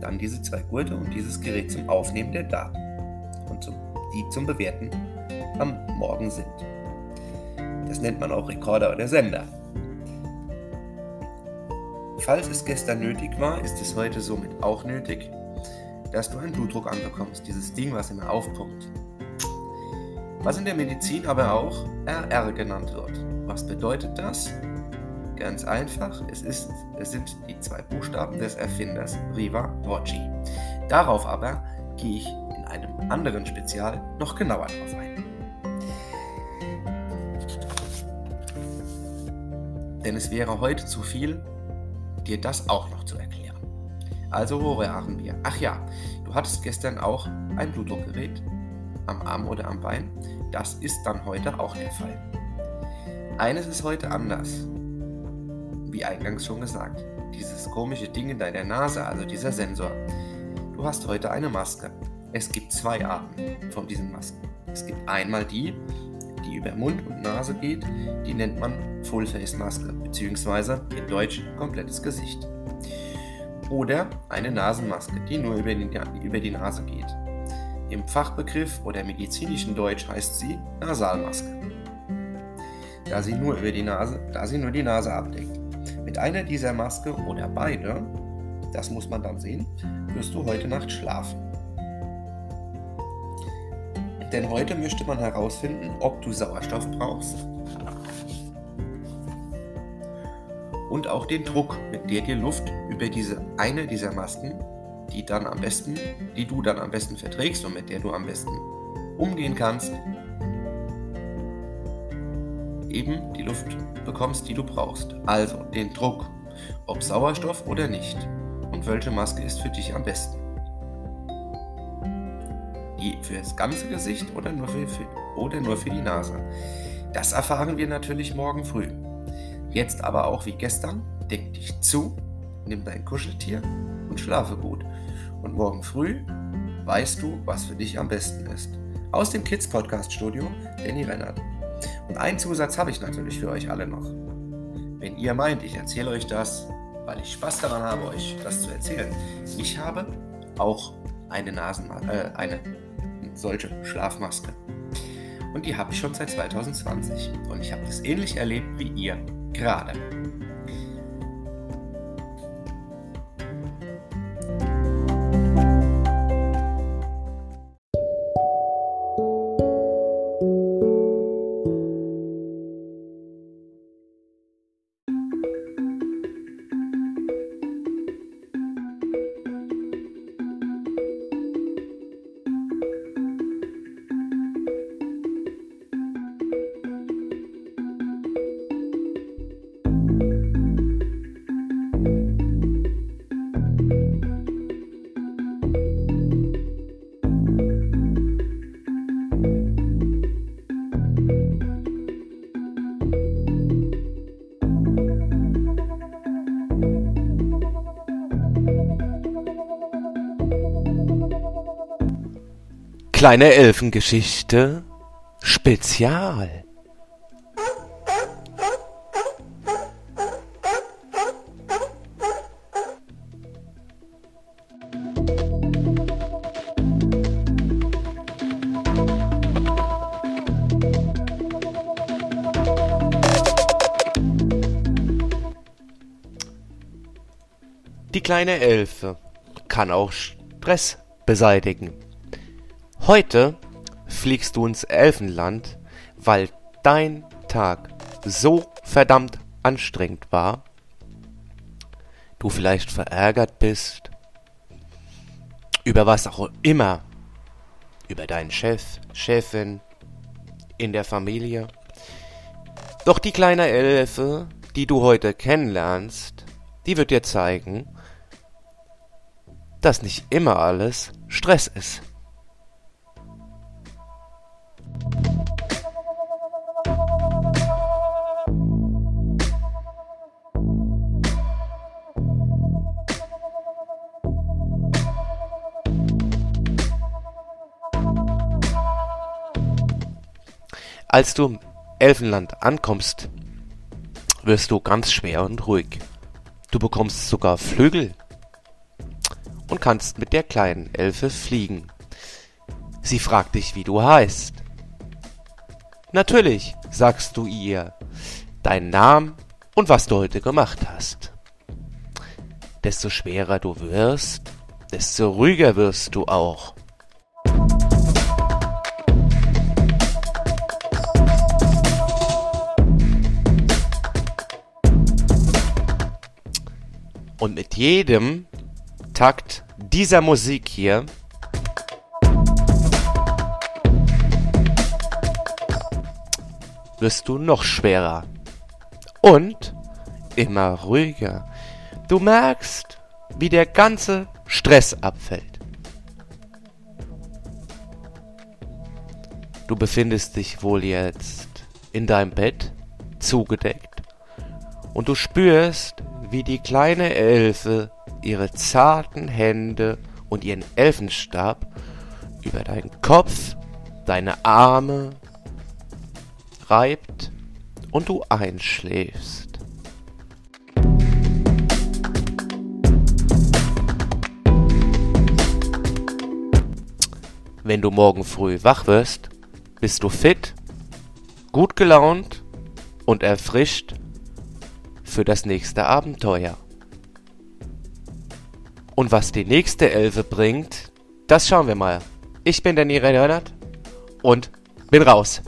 Dann diese zwei Gurte und dieses Gerät zum Aufnehmen der Daten und zum, die zum Bewerten am Morgen sind. Das nennt man auch Rekorder oder Sender. Falls es gestern nötig war, ist es heute somit auch nötig, dass du einen Blutdruck anbekommst, dieses Ding, was immer aufpumpt. Was in der Medizin aber auch RR genannt wird. Was bedeutet das? Ganz einfach, es, ist, es sind die zwei Buchstaben des Erfinders Riva Rocci. Darauf aber gehe ich in einem anderen Spezial noch genauer drauf ein. Denn es wäre heute zu viel, dir das auch noch zu erklären. Also wo waren wir? Ach ja, du hattest gestern auch ein Blutdruckgerät am Arm oder am Bein. Das ist dann heute auch der Fall. Eines ist heute anders wie eingangs schon gesagt. Dieses komische Ding in deiner Nase, also dieser Sensor. Du hast heute eine Maske. Es gibt zwei Arten von diesen Masken. Es gibt einmal die, die über Mund und Nase geht, die nennt man Full-Face-Maske, beziehungsweise in Deutsch komplettes Gesicht. Oder eine Nasenmaske, die nur über die, über die Nase geht. Im Fachbegriff oder medizinischen Deutsch heißt sie Nasalmaske. Da sie nur über die Nase, da sie nur die Nase abdeckt. Mit einer dieser Maske oder beide, das muss man dann sehen, wirst du heute Nacht schlafen. Denn heute möchte man herausfinden, ob du Sauerstoff brauchst und auch den Druck, mit der dir Luft über diese eine dieser Masken, die dann am besten, die du dann am besten verträgst und mit der du am besten umgehen kannst, eben die Luft bekommst, die du brauchst. Also den Druck, ob Sauerstoff oder nicht. Und welche Maske ist für dich am besten? Die für das ganze Gesicht oder nur für, für, oder nur für die Nase? Das erfahren wir natürlich morgen früh. Jetzt aber auch wie gestern, deck dich zu, nimm dein Kuscheltier und schlafe gut. Und morgen früh weißt du, was für dich am besten ist. Aus dem Kids Podcast Studio, Danny Rennert. Und einen Zusatz habe ich natürlich für euch alle noch. Wenn ihr meint, ich erzähle euch das, weil ich Spaß daran habe, euch das zu erzählen. Ich habe auch eine Nasenmaske, äh, eine solche Schlafmaske. Und die habe ich schon seit 2020. Und ich habe das ähnlich erlebt wie ihr gerade. Kleine Elfengeschichte Spezial. Die kleine Elfe kann auch Stress beseitigen. Heute fliegst du ins Elfenland, weil dein Tag so verdammt anstrengend war, du vielleicht verärgert bist, über was auch immer, über deinen Chef, Chefin, in der Familie. Doch die kleine Elfe, die du heute kennenlernst, die wird dir zeigen, dass nicht immer alles Stress ist. Als du im Elfenland ankommst, wirst du ganz schwer und ruhig. Du bekommst sogar Flügel und kannst mit der kleinen Elfe fliegen. Sie fragt dich, wie du heißt. Natürlich sagst du ihr deinen Namen und was du heute gemacht hast. Desto schwerer du wirst, desto ruhiger wirst du auch. Und mit jedem Takt dieser Musik hier wirst du noch schwerer und immer ruhiger. Du merkst, wie der ganze Stress abfällt. Du befindest dich wohl jetzt in deinem Bett, zugedeckt, und du spürst, wie die kleine Elfe ihre zarten Hände und ihren Elfenstab über deinen Kopf, deine Arme reibt und du einschläfst. Wenn du morgen früh wach wirst, bist du fit, gut gelaunt und erfrischt für das nächste Abenteuer. Und was die nächste Elfe bringt, das schauen wir mal. Ich bin Danny Reinhardt und bin raus.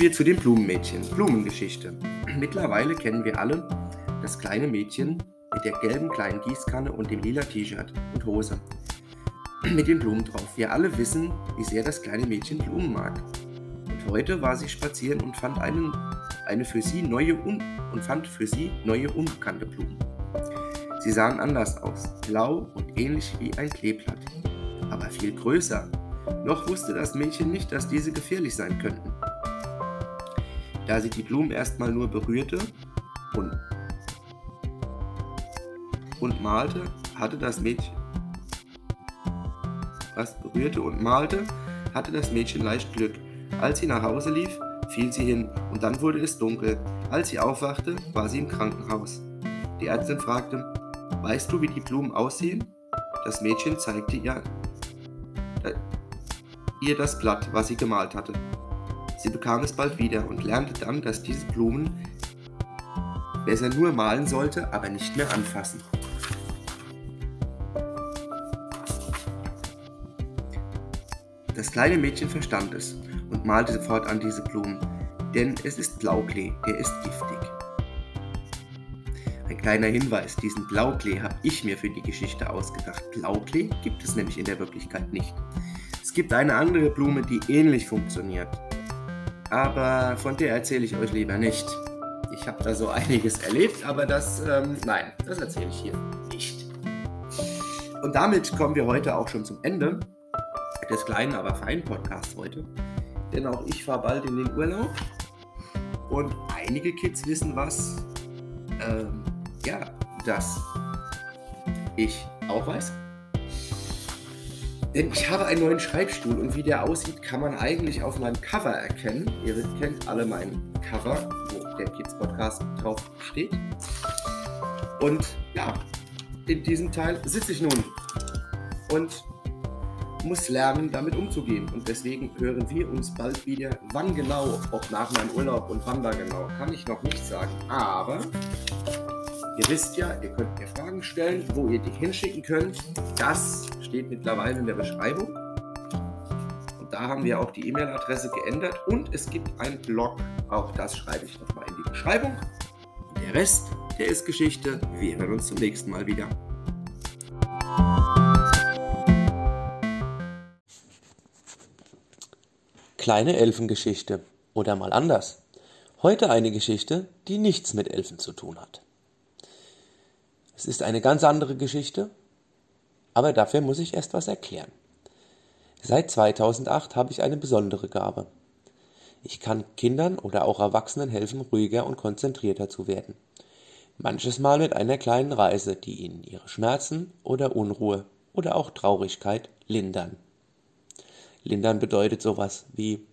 Wir zu den Blumenmädchen. Blumengeschichte. Mittlerweile kennen wir alle das kleine Mädchen mit der gelben kleinen Gießkanne und dem lila T-Shirt und Hose. Mit den Blumen drauf. Wir alle wissen, wie sehr das kleine Mädchen Blumen mag. Und heute war sie spazieren und fand einen, eine für sie neue un und fand für sie neue unbekannte Blumen. Sie sahen anders aus, blau und ähnlich wie ein Kleeblatt, aber viel größer. Noch wusste das Mädchen nicht, dass diese gefährlich sein könnten da sie die Blumen erstmal nur berührte und, und malte, hatte das Mädchen was berührte und malte, hatte das Mädchen leicht Glück. Als sie nach Hause lief, fiel sie hin und dann wurde es dunkel. Als sie aufwachte, war sie im Krankenhaus. Die Ärztin fragte, weißt du, wie die Blumen aussehen? Das Mädchen zeigte ihr, ihr das Blatt, was sie gemalt hatte. Sie bekam es bald wieder und lernte dann, dass diese Blumen besser nur malen sollte, aber nicht mehr anfassen. Das kleine Mädchen verstand es und malte sofort an diese Blumen. denn es ist Blauklee, der ist giftig. Ein kleiner Hinweis, diesen Blauklee habe ich mir für die Geschichte ausgedacht. Blauklee gibt es nämlich in der Wirklichkeit nicht. Es gibt eine andere Blume, die ähnlich funktioniert. Aber von der erzähle ich euch lieber nicht. Ich habe da so einiges erlebt, aber das, ähm, nein, das erzähle ich hier nicht. Und damit kommen wir heute auch schon zum Ende des kleinen, aber feinen Podcasts heute. Denn auch ich fahre bald in den Urlaub. Und einige Kids wissen was, ähm, ja, dass ich auch weiß. Denn ich habe einen neuen Schreibstuhl und wie der aussieht, kann man eigentlich auf meinem Cover erkennen. Ihr kennt alle mein Cover, wo der Kids Podcast drauf steht. Und ja, in diesem Teil sitze ich nun und muss lernen, damit umzugehen. Und deswegen hören wir uns bald wieder. Wann genau, ob nach meinem Urlaub und wann da genau, kann ich noch nicht sagen. Aber ihr wisst ja, ihr könnt mir Fragen stellen, wo ihr die hinschicken könnt. Das steht mittlerweile in der Beschreibung. Und da haben wir auch die E-Mail-Adresse geändert. Und es gibt einen Blog. Auch das schreibe ich nochmal in die Beschreibung. Der Rest, der ist Geschichte. Wir hören uns zum nächsten Mal wieder. Kleine Elfengeschichte. Oder mal anders. Heute eine Geschichte, die nichts mit Elfen zu tun hat. Es ist eine ganz andere Geschichte, aber dafür muss ich erst was erklären. Seit 2008 habe ich eine besondere Gabe. Ich kann Kindern oder auch Erwachsenen helfen, ruhiger und konzentrierter zu werden. Manches Mal mit einer kleinen Reise, die ihnen ihre Schmerzen oder Unruhe oder auch Traurigkeit lindern. Lindern bedeutet sowas wie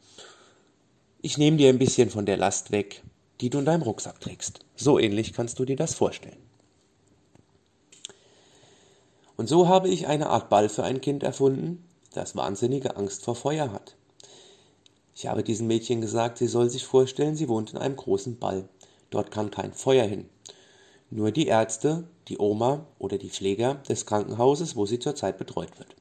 ich nehme dir ein bisschen von der Last weg, die du in deinem Rucksack trägst. So ähnlich kannst du dir das vorstellen. Und so habe ich eine Art Ball für ein Kind erfunden, das wahnsinnige Angst vor Feuer hat. Ich habe diesem Mädchen gesagt, sie soll sich vorstellen, sie wohnt in einem großen Ball. Dort kann kein Feuer hin. Nur die Ärzte, die Oma oder die Pfleger des Krankenhauses, wo sie zurzeit betreut wird.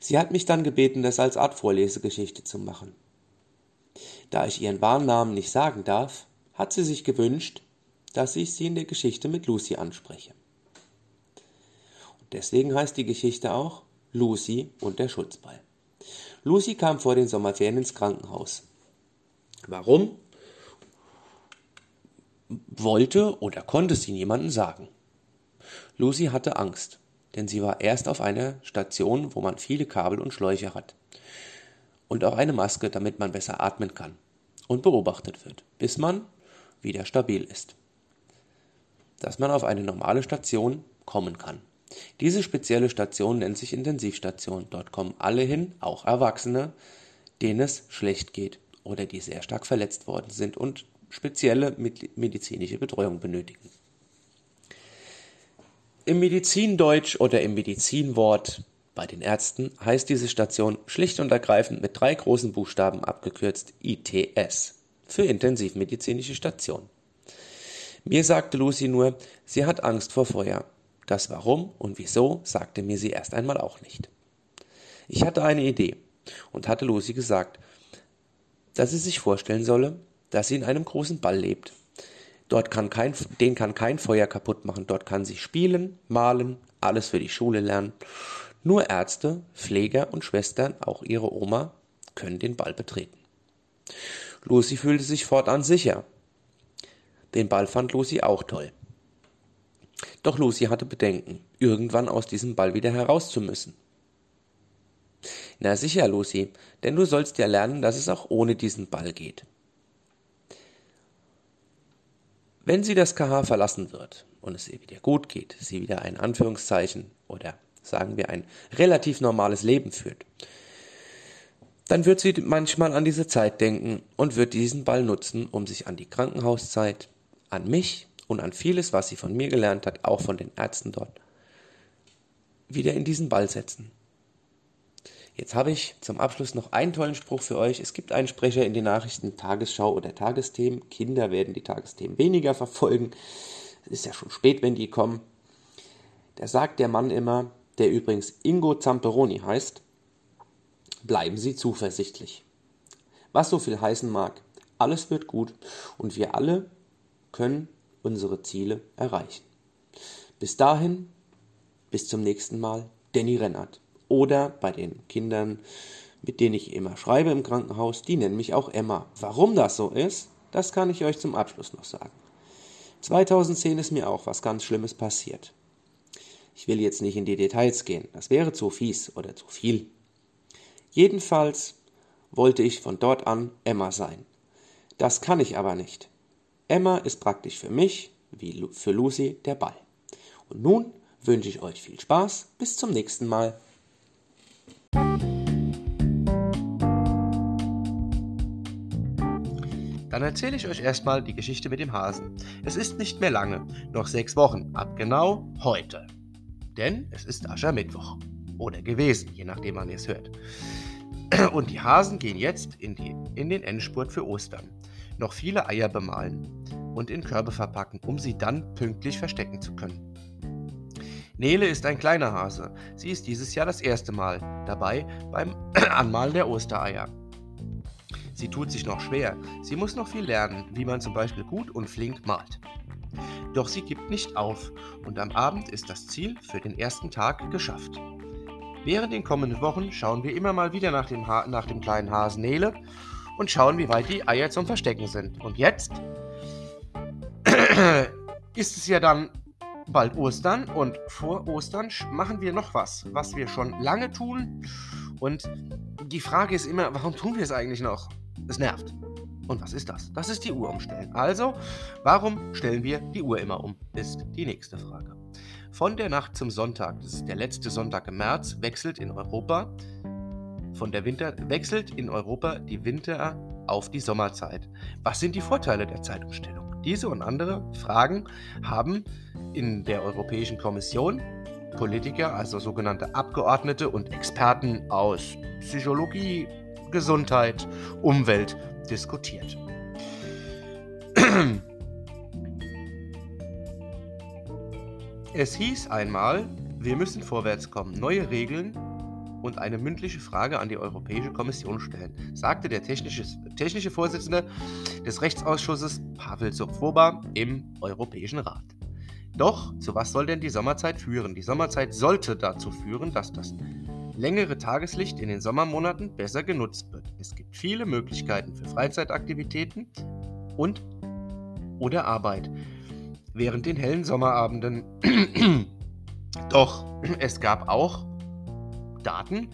Sie hat mich dann gebeten, das als Art Vorlesegeschichte zu machen. Da ich ihren wahren Namen nicht sagen darf, hat sie sich gewünscht, dass ich sie in der Geschichte mit Lucy anspreche. Und deswegen heißt die Geschichte auch Lucy und der Schutzball. Lucy kam vor den Sommerferien ins Krankenhaus. Warum? Wollte oder konnte sie niemandem sagen. Lucy hatte Angst denn sie war erst auf einer Station, wo man viele Kabel und Schläuche hat. Und auch eine Maske, damit man besser atmen kann und beobachtet wird, bis man wieder stabil ist. Dass man auf eine normale Station kommen kann. Diese spezielle Station nennt sich Intensivstation. Dort kommen alle hin, auch Erwachsene, denen es schlecht geht oder die sehr stark verletzt worden sind und spezielle medizinische Betreuung benötigen. Im Medizindeutsch oder im Medizinwort bei den Ärzten heißt diese Station schlicht und ergreifend mit drei großen Buchstaben abgekürzt ITS für intensivmedizinische Station. Mir sagte Lucy nur, sie hat Angst vor Feuer. Das warum und wieso sagte mir sie erst einmal auch nicht. Ich hatte eine Idee und hatte Lucy gesagt, dass sie sich vorstellen solle, dass sie in einem großen Ball lebt Dort kann kein, den kann kein Feuer kaputt machen. Dort kann sie spielen, malen, alles für die Schule lernen. Nur Ärzte, Pfleger und Schwestern, auch ihre Oma, können den Ball betreten. Lucy fühlte sich fortan sicher. Den Ball fand Lucy auch toll. Doch Lucy hatte Bedenken, irgendwann aus diesem Ball wieder heraus zu müssen. Na sicher, Lucy, denn du sollst ja lernen, dass es auch ohne diesen Ball geht. Wenn sie das KH verlassen wird und es ihr wieder gut geht, sie wieder ein Anführungszeichen oder sagen wir ein relativ normales Leben führt, dann wird sie manchmal an diese Zeit denken und wird diesen Ball nutzen, um sich an die Krankenhauszeit, an mich und an vieles, was sie von mir gelernt hat, auch von den Ärzten dort, wieder in diesen Ball setzen. Jetzt habe ich zum Abschluss noch einen tollen Spruch für euch. Es gibt einen Sprecher in den Nachrichten Tagesschau oder Tagesthemen. Kinder werden die Tagesthemen weniger verfolgen. Es ist ja schon spät, wenn die kommen. Da sagt der Mann immer, der übrigens Ingo Zamperoni heißt, bleiben Sie zuversichtlich. Was so viel heißen mag, alles wird gut und wir alle können unsere Ziele erreichen. Bis dahin, bis zum nächsten Mal, Danny Rennert. Oder bei den Kindern, mit denen ich immer schreibe im Krankenhaus, die nennen mich auch Emma. Warum das so ist, das kann ich euch zum Abschluss noch sagen. 2010 ist mir auch was ganz Schlimmes passiert. Ich will jetzt nicht in die Details gehen, das wäre zu fies oder zu viel. Jedenfalls wollte ich von dort an Emma sein. Das kann ich aber nicht. Emma ist praktisch für mich, wie für Lucy, der Ball. Und nun wünsche ich euch viel Spaß. Bis zum nächsten Mal. Dann erzähle ich euch erstmal die Geschichte mit dem Hasen. Es ist nicht mehr lange, noch sechs Wochen, ab genau heute. Denn es ist Aschermittwoch. Oder gewesen, je nachdem wann ihr es hört. Und die Hasen gehen jetzt in, die, in den Endspurt für Ostern. Noch viele Eier bemalen und in Körbe verpacken, um sie dann pünktlich verstecken zu können. Nele ist ein kleiner Hase. Sie ist dieses Jahr das erste Mal dabei beim Anmalen der Ostereier. Sie tut sich noch schwer. Sie muss noch viel lernen, wie man zum Beispiel gut und flink malt. Doch sie gibt nicht auf und am Abend ist das Ziel für den ersten Tag geschafft. Während den kommenden Wochen schauen wir immer mal wieder nach dem, ha nach dem kleinen Hasen Nele und schauen, wie weit die Eier zum Verstecken sind. Und jetzt ist es ja dann bald Ostern und vor Ostern machen wir noch was, was wir schon lange tun. Und die Frage ist immer, warum tun wir es eigentlich noch? Es nervt. Und was ist das? Das ist die Uhr umstellen. Also, warum stellen wir die Uhr immer um? Ist die nächste Frage. Von der Nacht zum Sonntag, das ist der letzte Sonntag im März, wechselt in Europa von der Winter wechselt in Europa die Winter auf die Sommerzeit. Was sind die Vorteile der Zeitumstellung? Diese und andere Fragen haben in der Europäischen Kommission Politiker, also sogenannte Abgeordnete und Experten aus Psychologie, Gesundheit, Umwelt diskutiert. Es hieß einmal, wir müssen vorwärts kommen, neue Regeln und eine mündliche Frage an die Europäische Kommission stellen, sagte der technische, technische Vorsitzende des Rechtsausschusses Pavel Sochwoba im Europäischen Rat. Doch, zu was soll denn die Sommerzeit führen? Die Sommerzeit sollte dazu führen, dass das längere Tageslicht in den Sommermonaten besser genutzt wird. Es gibt viele Möglichkeiten für Freizeitaktivitäten und oder Arbeit während den hellen Sommerabenden. Doch es gab auch Daten,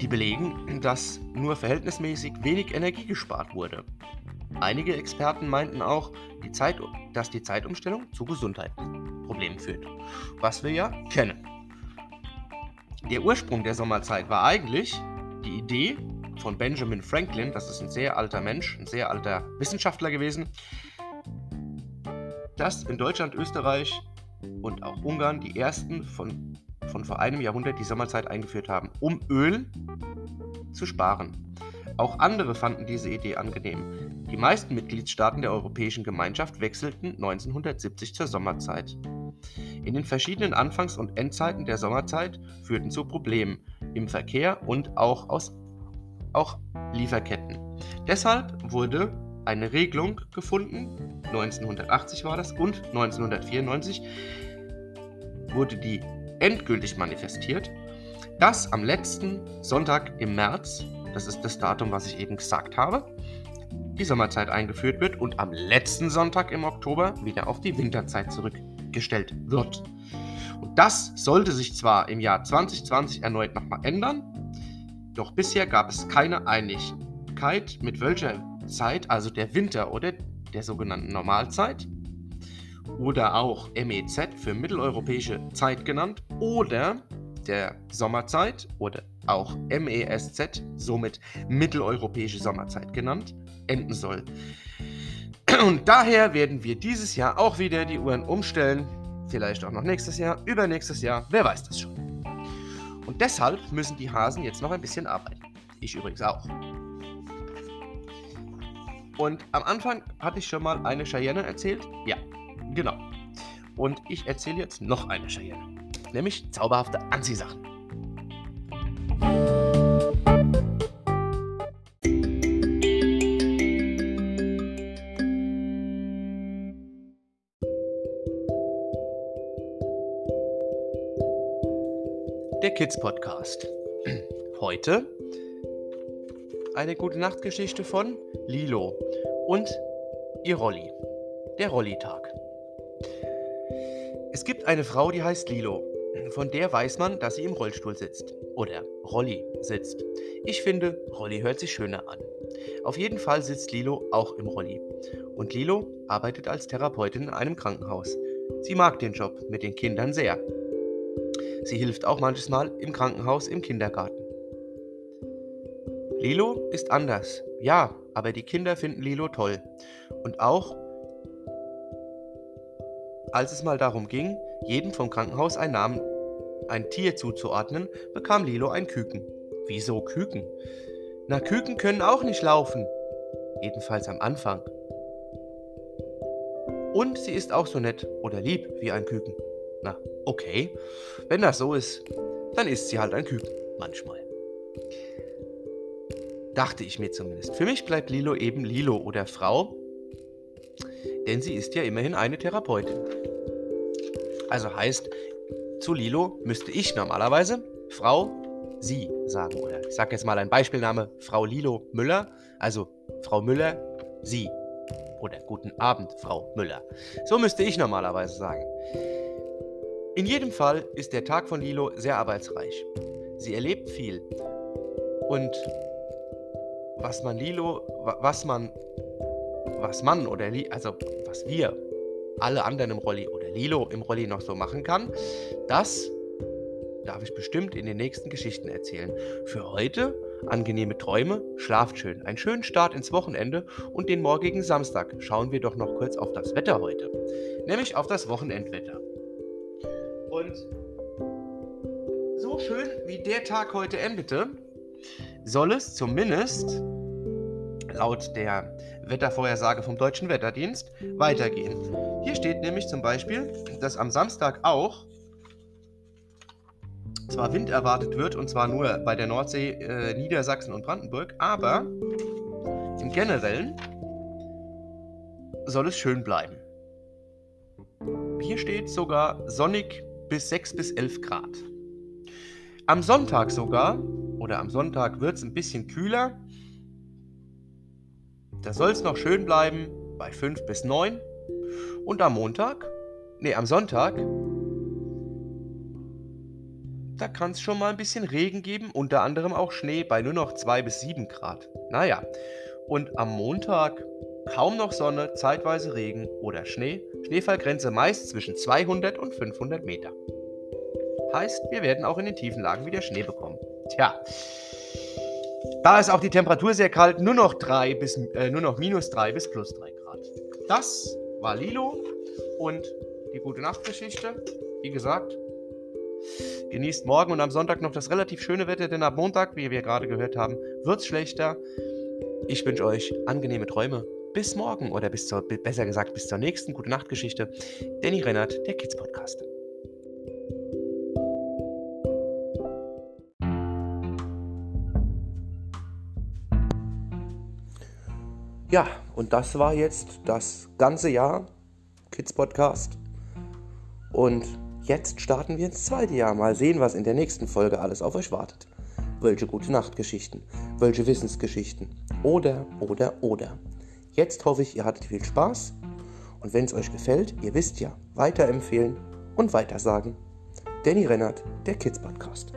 die belegen, dass nur verhältnismäßig wenig Energie gespart wurde. Einige Experten meinten auch, die Zeit, dass die Zeitumstellung zu Gesundheitsproblemen führt, was wir ja kennen. Der Ursprung der Sommerzeit war eigentlich die Idee von Benjamin Franklin, das ist ein sehr alter Mensch, ein sehr alter Wissenschaftler gewesen, dass in Deutschland, Österreich und auch Ungarn die ersten von, von vor einem Jahrhundert die Sommerzeit eingeführt haben, um Öl zu sparen. Auch andere fanden diese Idee angenehm. Die meisten Mitgliedstaaten der Europäischen Gemeinschaft wechselten 1970 zur Sommerzeit. In den verschiedenen Anfangs- und Endzeiten der Sommerzeit führten zu Problemen im Verkehr und auch aus auch Lieferketten. Deshalb wurde eine Regelung gefunden, 1980 war das, und 1994 wurde die endgültig manifestiert, dass am letzten Sonntag im März, das ist das Datum, was ich eben gesagt habe, die Sommerzeit eingeführt wird und am letzten Sonntag im Oktober wieder auf die Winterzeit zurückgestellt wird. Und das sollte sich zwar im Jahr 2020 erneut nochmal ändern, doch bisher gab es keine Einigkeit, mit welcher Zeit, also der Winter- oder der sogenannten Normalzeit, oder auch MEZ für mitteleuropäische Zeit genannt, oder der Sommerzeit oder auch MESZ, somit mitteleuropäische Sommerzeit genannt, enden soll. Und daher werden wir dieses Jahr auch wieder die Uhren umstellen, vielleicht auch noch nächstes Jahr, übernächstes Jahr, wer weiß das schon. Und deshalb müssen die Hasen jetzt noch ein bisschen arbeiten. Ich übrigens auch. Und am Anfang hatte ich schon mal eine Cheyenne erzählt. Ja. Und ich erzähle jetzt noch eine Cheyenne, nämlich zauberhafte Anziehsachen. Der Kids Podcast. Heute eine gute Nachtgeschichte von Lilo und ihr Rolli. Der Rolli-Tag. Es gibt eine Frau, die heißt Lilo. Von der weiß man, dass sie im Rollstuhl sitzt. Oder Rolli sitzt. Ich finde, Rolli hört sich schöner an. Auf jeden Fall sitzt Lilo auch im Rolli. Und Lilo arbeitet als Therapeutin in einem Krankenhaus. Sie mag den Job mit den Kindern sehr. Sie hilft auch manches Mal im Krankenhaus im Kindergarten. Lilo ist anders, ja, aber die Kinder finden Lilo toll. Und auch als es mal darum ging, jedem vom Krankenhaus einen Namen, ein Tier zuzuordnen, bekam Lilo ein Küken. Wieso Küken? Na, Küken können auch nicht laufen. Jedenfalls am Anfang. Und sie ist auch so nett oder lieb wie ein Küken. Na, okay. Wenn das so ist, dann ist sie halt ein Küken. Manchmal. Dachte ich mir zumindest. Für mich bleibt Lilo eben Lilo oder Frau, denn sie ist ja immerhin eine Therapeutin. Also heißt, zu Lilo müsste ich normalerweise Frau Sie sagen. Oder ich sage jetzt mal ein Beispielname, Frau Lilo Müller. Also Frau Müller, Sie. Oder guten Abend, Frau Müller. So müsste ich normalerweise sagen. In jedem Fall ist der Tag von Lilo sehr arbeitsreich. Sie erlebt viel. Und was man Lilo, was man, was man oder Li, also was wir, alle anderen im Rolli oder Lilo im Rolli noch so machen kann, das darf ich bestimmt in den nächsten Geschichten erzählen. Für heute angenehme Träume, schlaft schön, einen schönen Start ins Wochenende und den morgigen Samstag schauen wir doch noch kurz auf das Wetter heute, nämlich auf das Wochenendwetter. Und so schön wie der Tag heute endete, soll es zumindest laut der Wettervorhersage vom Deutschen Wetterdienst weitergehen. Hier steht nämlich zum Beispiel, dass am Samstag auch zwar Wind erwartet wird, und zwar nur bei der Nordsee, äh, Niedersachsen und Brandenburg, aber im Generellen soll es schön bleiben. Hier steht sogar sonnig bis 6 bis 11 Grad. Am Sonntag sogar, oder am Sonntag wird es ein bisschen kühler. Da soll es noch schön bleiben bei 5 bis 9. Und am Montag, nee, am Sonntag, da kann es schon mal ein bisschen Regen geben, unter anderem auch Schnee bei nur noch 2 bis 7 Grad. Naja, und am Montag kaum noch Sonne, zeitweise Regen oder Schnee. Schneefallgrenze meist zwischen 200 und 500 Meter. Heißt, wir werden auch in den tiefen Lagen wieder Schnee bekommen. Tja, da ist auch die Temperatur sehr kalt, nur noch, 3 bis, äh, nur noch minus 3 bis plus 3 Grad. Das war Lilo und die gute Nachtgeschichte. Wie gesagt, genießt morgen und am Sonntag noch das relativ schöne Wetter, denn ab Montag, wie wir gerade gehört haben, wird es schlechter. Ich wünsche euch angenehme Träume. Bis morgen oder bis zur, besser gesagt, bis zur nächsten Gute Nachtgeschichte. Danny Rennert, der Kids Podcast. Ja, und das war jetzt das ganze Jahr Kids Podcast. Und jetzt starten wir ins zweite Jahr. Mal sehen, was in der nächsten Folge alles auf euch wartet. Welche gute Nachtgeschichten, welche Wissensgeschichten. Oder, oder, oder. Jetzt hoffe ich, ihr hattet viel Spaß. Und wenn es euch gefällt, ihr wisst ja, weiterempfehlen und weitersagen. Danny Rennert, der Kids Podcast.